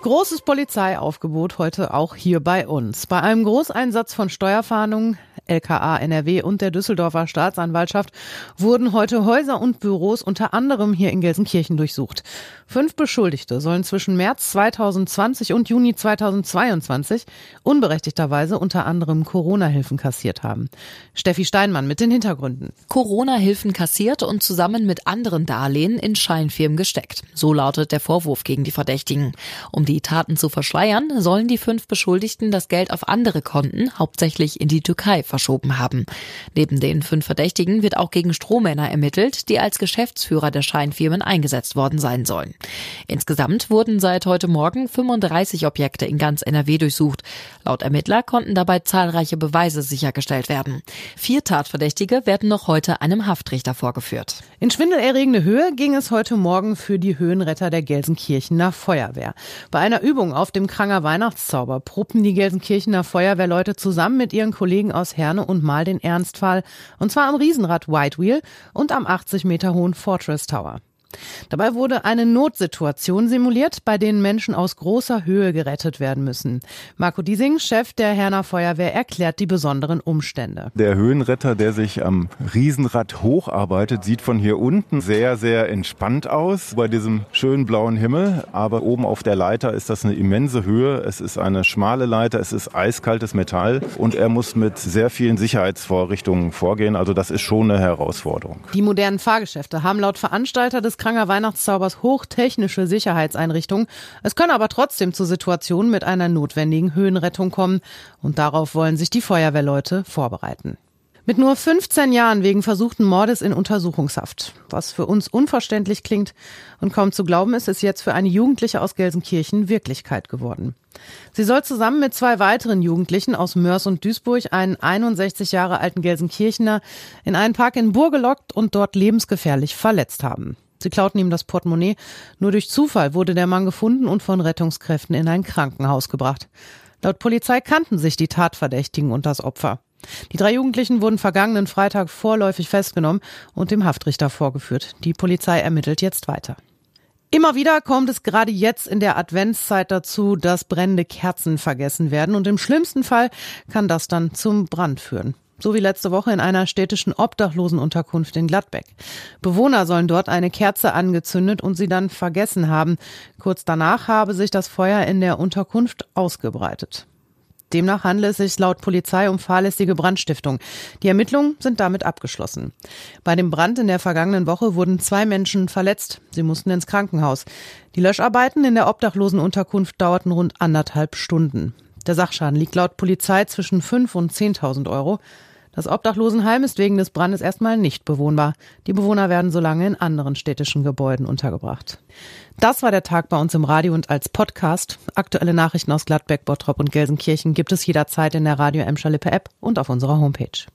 Großes Polizeiaufgebot heute auch hier bei uns. Bei einem Großeinsatz von Steuerfahndungen LKA NRW und der Düsseldorfer Staatsanwaltschaft wurden heute Häuser und Büros unter anderem hier in Gelsenkirchen durchsucht. Fünf Beschuldigte sollen zwischen März 2020 und Juni 2022 unberechtigterweise unter anderem Corona-Hilfen kassiert haben. Steffi Steinmann mit den Hintergründen. Corona-Hilfen kassiert und zusammen mit anderen Darlehen in Scheinfirmen gesteckt. So lautet der Vorwurf gegen die Verdächtigen. Um die Taten zu verschleiern, sollen die fünf Beschuldigten das Geld auf andere Konten, hauptsächlich in die Türkei, verschoben haben. Neben den fünf Verdächtigen wird auch gegen Strohmänner ermittelt, die als Geschäftsführer der Scheinfirmen eingesetzt worden sein sollen. Insgesamt wurden seit heute Morgen 35 Objekte in ganz NRW durchsucht. Laut Ermittler konnten dabei zahlreiche Beweise sichergestellt werden. Vier Tatverdächtige werden noch heute einem Haftrichter vorgeführt. In schwindelerregende Höhe ging es heute Morgen für die Höhenretter der Gelsenkirchener Feuerwehr. Bei einer Übung auf dem Kranger Weihnachtszauber probten die Gelsenkirchener Feuerwehrleute zusammen mit ihren Kollegen aus Herne und Mal den Ernstfall, und zwar am Riesenrad White Wheel und am 80 Meter hohen Fortress Tower. Dabei wurde eine Notsituation simuliert, bei denen Menschen aus großer Höhe gerettet werden müssen. Marco Diesing, Chef der Herner Feuerwehr, erklärt die besonderen Umstände. Der Höhenretter, der sich am Riesenrad hocharbeitet, sieht von hier unten sehr, sehr entspannt aus bei diesem schönen blauen Himmel. Aber oben auf der Leiter ist das eine immense Höhe. Es ist eine schmale Leiter, es ist eiskaltes Metall und er muss mit sehr vielen Sicherheitsvorrichtungen vorgehen. Also das ist schon eine Herausforderung. Die modernen Fahrgeschäfte haben laut Veranstalter des Kranger Weihnachtszaubers hochtechnische Sicherheitseinrichtungen. Es können aber trotzdem zu Situationen mit einer notwendigen Höhenrettung kommen. Und darauf wollen sich die Feuerwehrleute vorbereiten. Mit nur 15 Jahren wegen versuchten Mordes in Untersuchungshaft. Was für uns unverständlich klingt und kaum zu glauben ist, ist jetzt für eine Jugendliche aus Gelsenkirchen Wirklichkeit geworden. Sie soll zusammen mit zwei weiteren Jugendlichen aus Mörs und Duisburg einen 61 Jahre alten Gelsenkirchener in einen Park in Burg gelockt und dort lebensgefährlich verletzt haben. Sie klauten ihm das Portemonnaie. Nur durch Zufall wurde der Mann gefunden und von Rettungskräften in ein Krankenhaus gebracht. Laut Polizei kannten sich die Tatverdächtigen und das Opfer. Die drei Jugendlichen wurden vergangenen Freitag vorläufig festgenommen und dem Haftrichter vorgeführt. Die Polizei ermittelt jetzt weiter. Immer wieder kommt es gerade jetzt in der Adventszeit dazu, dass brennende Kerzen vergessen werden und im schlimmsten Fall kann das dann zum Brand führen so wie letzte Woche in einer städtischen Obdachlosenunterkunft in Gladbeck. Bewohner sollen dort eine Kerze angezündet und sie dann vergessen haben. Kurz danach habe sich das Feuer in der Unterkunft ausgebreitet. Demnach handelt es sich laut Polizei um fahrlässige Brandstiftung. Die Ermittlungen sind damit abgeschlossen. Bei dem Brand in der vergangenen Woche wurden zwei Menschen verletzt. Sie mussten ins Krankenhaus. Die Löscharbeiten in der Obdachlosenunterkunft dauerten rund anderthalb Stunden. Der Sachschaden liegt laut Polizei zwischen 5 und 10.000 Euro. Das Obdachlosenheim ist wegen des Brandes erstmal nicht bewohnbar. Die Bewohner werden so lange in anderen städtischen Gebäuden untergebracht. Das war der Tag bei uns im Radio und als Podcast. Aktuelle Nachrichten aus Gladbeck, Bottrop und Gelsenkirchen gibt es jederzeit in der Radio Emscher Lippe App und auf unserer Homepage.